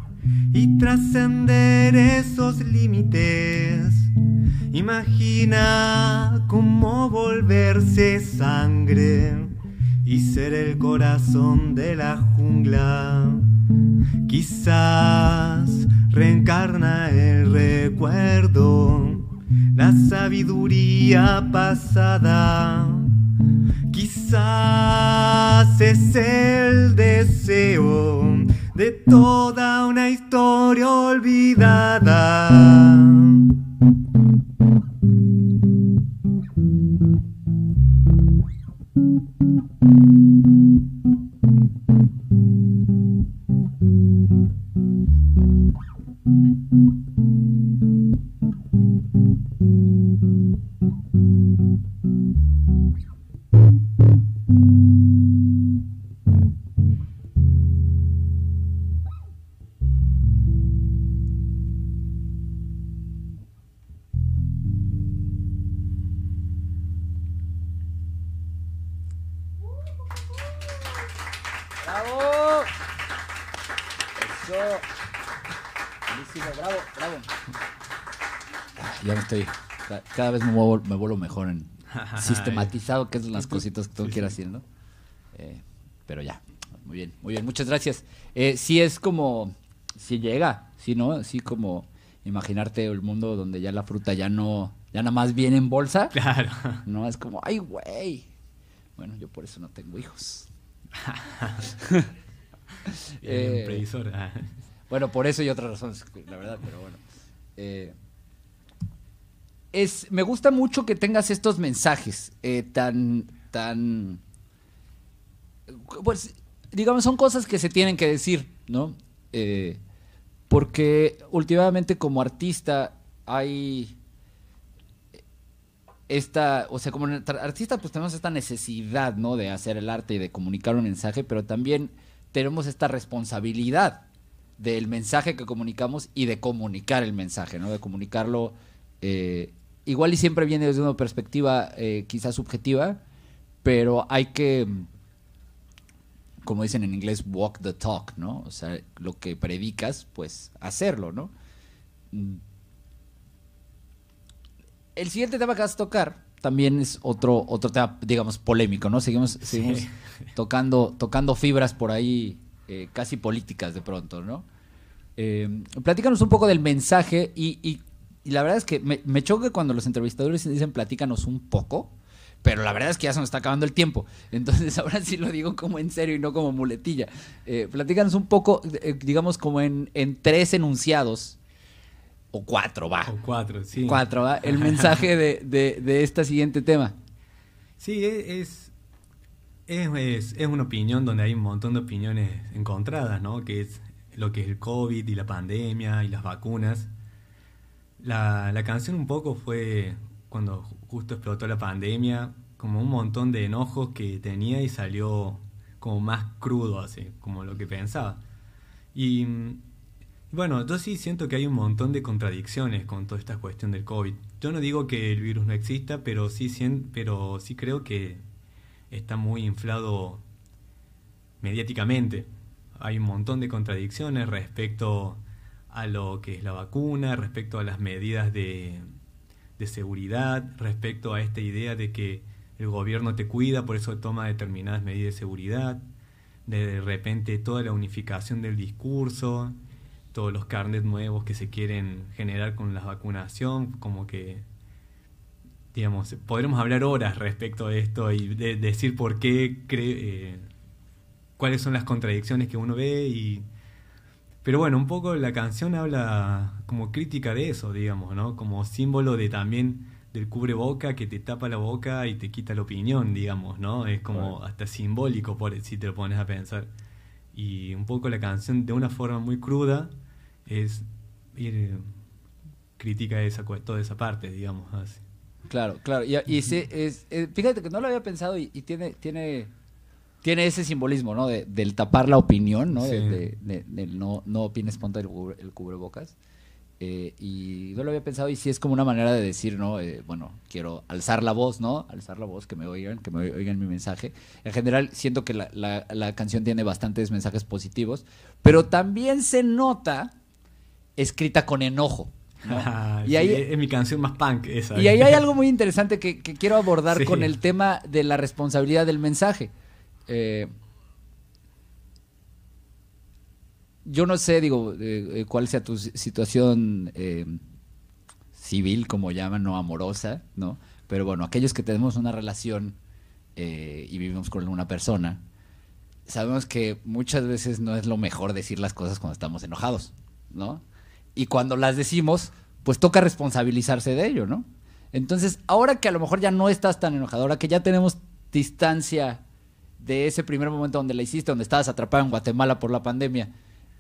D: y trascender esos límites. Imagina cómo volverse sangre y ser el corazón de la jungla. Quizás reencarna el recuerdo la sabiduría pasada. Quizás es el deseo de toda una historia olvidada.
C: Sistematizado, que es las cositas que tengo que ir haciendo. Eh, pero ya, muy bien, muy bien, muchas gracias. Eh, sí es como, si llega, sí, ¿no? Sí como imaginarte el mundo donde ya la fruta ya no, ya nada más viene en bolsa.
G: Claro.
C: No, es como, ay, güey. Bueno, yo por eso no tengo hijos. [laughs] Eh,
D: previsor. ah.
C: Bueno, por eso y otras razones, la verdad, pero bueno. Eh, es, me gusta mucho que tengas estos mensajes eh, tan, tan, pues, digamos, son cosas que se tienen que decir, ¿no? Eh, porque últimamente como artista hay esta, o sea, como artista pues tenemos esta necesidad, ¿no? De hacer el arte y de comunicar un mensaje, pero también tenemos esta responsabilidad del mensaje que comunicamos y de comunicar el mensaje, ¿no? De comunicarlo eh, igual y siempre viene desde una perspectiva eh, quizás subjetiva, pero hay que, como dicen en inglés, walk the talk, ¿no? O sea, lo que predicas, pues hacerlo, ¿no? El siguiente tema que vas a tocar también es otro, otro tema, digamos, polémico, ¿no? Seguimos, seguimos [laughs] tocando, tocando fibras por ahí eh, casi políticas de pronto, ¿no? Eh, platícanos un poco del mensaje y, y- y la verdad es que me, me choca cuando los entrevistadores dicen platícanos un poco, pero la verdad es que ya se nos está acabando el tiempo. Entonces [laughs] ahora sí lo digo como en serio y no como muletilla. Eh, platícanos un poco, eh, digamos, como en, en tres enunciados, o cuatro, va.
D: O cuatro, sí.
C: Cuatro, va. El mensaje de, de, de este siguiente tema.
D: Sí, e- es, es, es, es una opinión donde hay un montón de opiniones encontradas, ¿no? Que es lo que es el COVID y la pandemia y las vacunas. La, la canción un poco fue cuando ju- justo explotó la pandemia, como un montón de enojos que tenía y salió como más crudo, así, como lo que pensaba. Y bueno, yo sí siento que hay un montón de contradicciones con toda esta cuestión del COVID. Yo no digo que el virus no exista, pero sí, pero sí creo que está muy inflado mediáticamente. Hay un montón de contradicciones respecto a lo que es la vacuna, respecto a las medidas de, de seguridad, respecto a esta idea de que el gobierno te cuida, por eso toma determinadas medidas de seguridad, de repente toda la unificación del discurso, todos los carnets nuevos que se quieren generar con la vacunación, como que, digamos, podremos hablar horas respecto a esto y de- decir por qué, cre- eh, cuáles son las contradicciones que uno ve y... Pero bueno, un poco la canción habla como crítica de eso, digamos, ¿no? Como símbolo de también del cubreboca que te tapa la boca y te quita la opinión, digamos, ¿no? Es como hasta simbólico por, si te lo pones a pensar. Y un poco la canción, de una forma muy cruda, es ir crítica esa, toda esa parte, digamos, así.
C: Claro, claro. Y, y sí, es, eh, fíjate que no lo había pensado y, y tiene, tiene, tiene ese simbolismo, ¿no? De, del tapar la opinión, ¿no? De,
D: Sí.
C: de- no, no opines, ponte el, cubre- el cubrebocas. Eh, y no lo había pensado y sí es como una manera de decir, ¿no? Eh, bueno, quiero alzar la voz, ¿no? Alzar la voz, que me oigan, que me oigan mi mensaje. En general, siento que la, la- la canción tiene bastantes mensajes positivos, pero también se nota escrita con enojo. ¿no? [laughs] y ahí,
D: es, es mi canción más punk esa.
C: y ahí hay [laughs] algo muy interesante que, que quiero abordar
D: Sí.
C: con el tema de la responsabilidad del mensaje. Eh, yo no sé, digo, eh, eh, cuál sea tu si- situación civil, como llaman, no amorosa, ¿no? Pero bueno, aquellos que tenemos una relación y vivimos con una persona, sabemos que muchas veces no es lo mejor decir las cosas cuando estamos enojados, ¿no? Y cuando las decimos, pues toca responsabilizarse de ello, ¿no? Entonces, ahora que a lo mejor ya no estás tan enojado, ahora que ya tenemos distancia de ese primer momento donde la hiciste, donde estabas atrapado en Guatemala por la pandemia,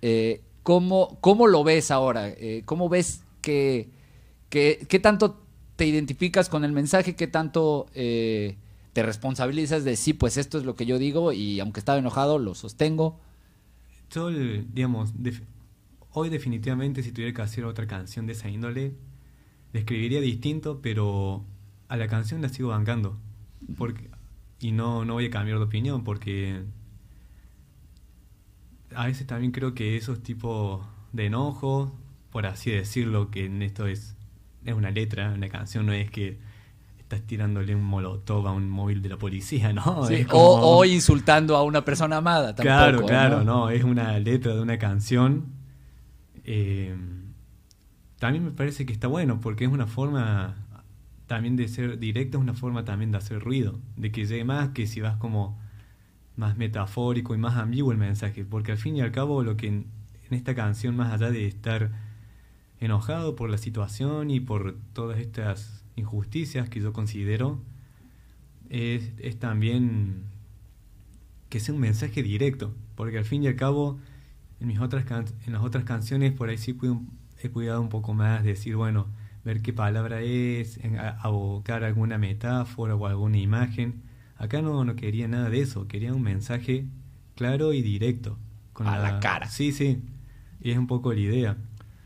C: eh, ¿cómo, ¿cómo lo ves ahora? Eh, ¿Cómo ves que, qué tanto te identificas con el mensaje, qué tanto eh, te responsabilizas de sí, pues esto es lo que yo digo y aunque estaba enojado, lo sostengo?
D: Yo, digamos, hoy definitivamente si tuviera que hacer otra canción de esa índole, la escribiría distinto, pero a la canción la sigo bancando. Porque, y no, no voy a cambiar de opinión, porque a veces también creo que esos tipos de enojo, por así decirlo, que en esto es, es una letra, una canción no es que estás tirándole un molotov a un móvil de la policía, [laughs] ¿no?
C: Sí, o, o insultando a una persona amada. Tampoco,
D: Claro, claro,
C: ¿no?
D: no, es una letra de una canción. Eh, también me parece que está bueno porque es una forma también de ser directa, es una forma también de hacer ruido, de que llegue más que si vas como más metafórico y más ambiguo el mensaje, porque al fin y al cabo lo que en, en esta canción, más allá de estar enojado por la situación y por todas estas injusticias que yo considero, es, es también que sea un mensaje directo, porque al fin y al cabo en mis otras can- en las otras canciones por ahí sí he cuidado un poco más, decir, bueno, ver qué palabra es, abocar alguna metáfora o alguna imagen. Acá no, no quería nada de eso, quería un mensaje claro y directo. Con
C: A la cara.
D: Sí, sí. Y es un poco la idea.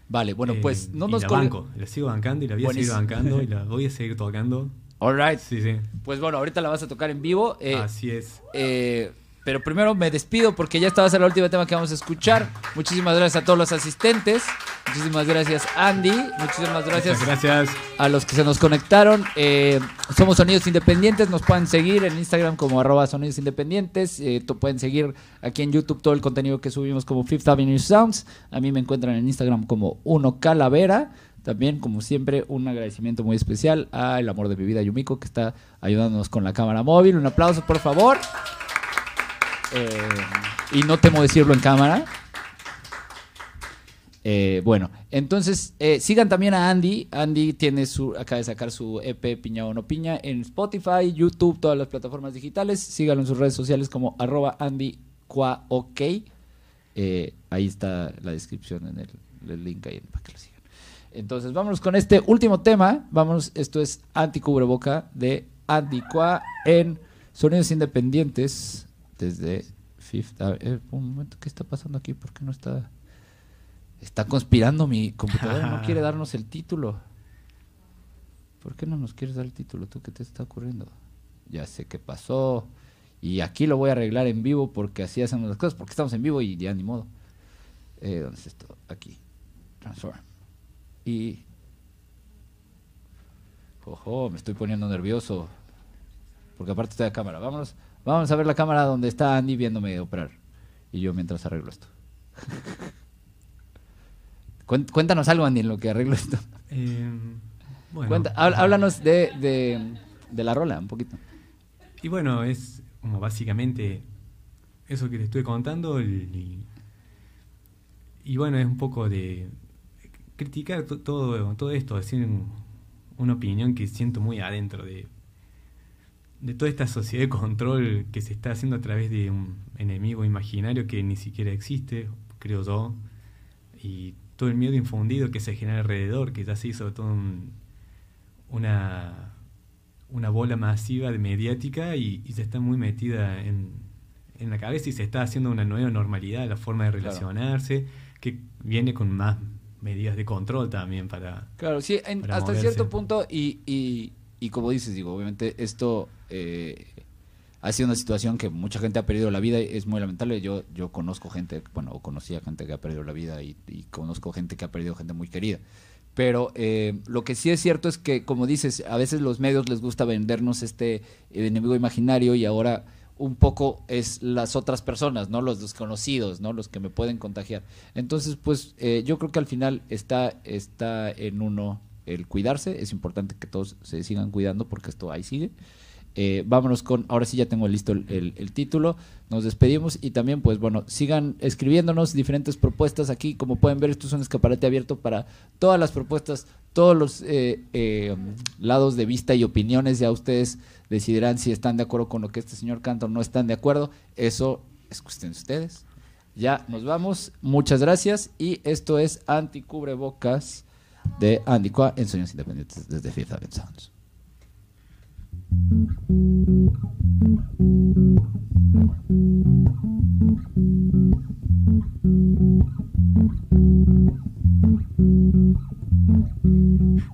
C: Vale, bueno,
D: Eh,
C: pues no
D: y
C: nos
D: la banco, la sigo bancando y la voy a seguir bancando y la [laughs] voy a seguir tocando.
C: All right.
D: Sí, sí.
C: Pues bueno, ahorita la vas a tocar en vivo. eh,
D: Así es.
C: eh, pero primero me despido porque ya esta va a ser la última tema que vamos a escuchar. Muchísimas gracias a todos los asistentes. Muchísimas gracias, Andy. Muchísimas gracias
D: gracias.
C: a los que se nos conectaron. Eh, somos Sonidos Independientes. Nos pueden seguir en Instagram como arroba Sonidos Independientes. Eh, pueden seguir aquí en YouTube todo el contenido que subimos como Fifth Avenue Sounds. A mí me encuentran en Instagram como Uno Calavera. También, como siempre, un agradecimiento muy especial a El Amor de mi Vida, Yumiko, que está ayudándonos con la cámara móvil. Un aplauso, por favor. Eh, y no temo decirlo en cámara. Eh, bueno, entonces eh, sigan también a Andy. Andy tiene su, acaba de sacar su EP Piña o no Piña en Spotify, YouTube, todas las plataformas digitales. Síganlo en sus redes sociales como arroba Andy OK. Ahí está la descripción en el, link ahí para que lo sigan. Entonces, vámonos con este último tema. Vámonos, esto es Anti Cubreboca de Andy Qua en Sonidos Independientes desde Fifth Ave- eh, un momento, ¿qué está pasando aquí? ¿Por qué no está? Está conspirando mi computadora, no quiere darnos el título. ¿Por qué no nos quieres dar el título? ¿Tú qué te está ocurriendo? Ya sé qué pasó. Y aquí lo voy a arreglar en vivo porque así hacemos las cosas, porque estamos en vivo y ya ni modo. Eh, ¿Dónde es esto? Aquí. Transform. Y... Ojo, me estoy poniendo nervioso. Porque aparte estoy a cámara. Vámonos, vamos a ver la cámara donde está Andy viéndome operar. Y yo mientras arreglo esto. [laughs] Cuéntanos algo, Andy, en lo que arreglo esto.
D: Eh, bueno.
C: Cuenta- háblanos de, de, de la rola un poquito.
D: Y bueno, es como básicamente eso que te estuve contando. Y, y bueno, es un poco de criticar to- todo, todo esto, decir un- una opinión que siento muy adentro de, de toda esta sociedad de control que se está haciendo a través de un enemigo imaginario que ni siquiera existe, creo yo, y todo el miedo infundido que se genera alrededor, que ya se hizo todo un- una, una bola masiva de mediática y, y se está muy metida en, en la cabeza y se está haciendo una nueva normalidad, la forma de
C: Claro.
D: relacionarse, que viene con más medidas de control también para...
C: Claro, sí, en-
D: para
C: hasta
D: moverse.
C: cierto punto, y, y, y como dices, digo, obviamente esto eh, ha sido una situación que mucha gente ha perdido la vida y es muy lamentable. Yo, yo conozco gente, bueno, o conocía gente que ha perdido la vida y, conozco gente que ha perdido gente muy querida. Pero eh, lo que sí es cierto es que, como dices, a veces los medios les gusta vendernos este enemigo imaginario y ahora un poco es las otras personas, ¿no? Los desconocidos, ¿no? Los que me pueden contagiar. Entonces, pues eh, yo creo que al final está, está en uno el cuidarse. Es importante que todos se sigan cuidando porque esto ahí sigue. Eh, vámonos con, ahora sí ya tengo listo el, el- el título, nos despedimos y también pues bueno, sigan escribiéndonos diferentes propuestas aquí, como pueden ver esto es un escaparate abierto para todas las propuestas, todos los eh, eh, lados de vista y opiniones, ya ustedes decidirán si están de acuerdo con lo que este señor canta o no están de acuerdo, eso es cuestión de ustedes. Ya nos vamos, muchas gracias y esto es Anticubrebocas de Andy Qua en Sueños Independientes desde Fifth Avenue Sounds.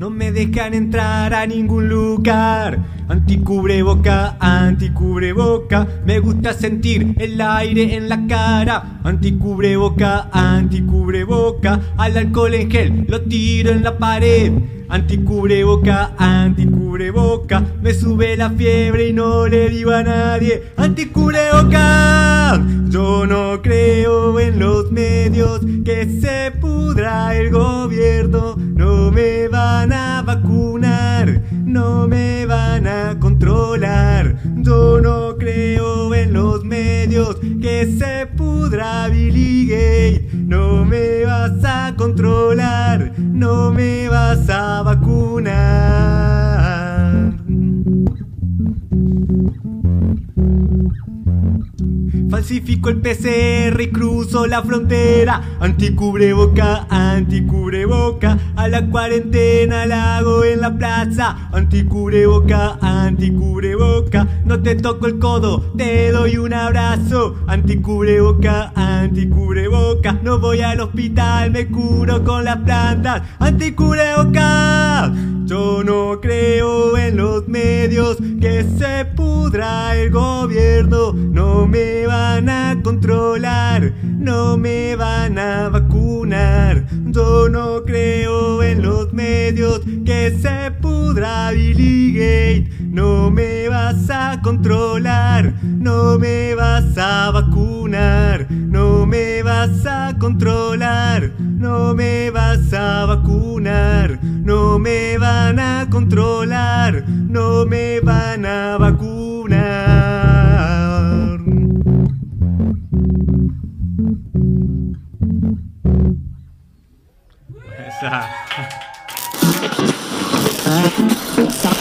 E: No me dejan entrar a ningún lugar. Anticubreboca, anticubreboca. Me gusta sentir el aire en la cara. Anticubreboca, anticubreboca. Al alcohol en gel lo tiro en la pared. Anticubreboca, anticubreboca. Me sube la fiebre y no le digo a nadie. Anticubreboca. Yo no creo en los medios que se pudra el gobierno. No me van a vacunar, no me van a controlar. Yo no
D: creo en los medios, que se pudra Billy Gates. No me vas a controlar, no me vas a Falsifico el PCR y cruzo la frontera. Anticubreboca, anticubreboca. A la cuarentena la hago en la plaza. Anticubreboca, anticubreboca. No te toco el codo, te doy un abrazo. Anticubreboca, anticubreboca. No voy al hospital, me curo con las plantas. Anticubreboca. Yo no creo en los medios que se pudra el gobierno. No me van a controlar, no me van a vacunar. Yo no creo en los medios que se pudra Billy Gates. No me vas a controlar, no me vas a vacunar, no me vas a controlar, no me vas a vacunar, no me van a controlar, no me van a vacunar. [laughs]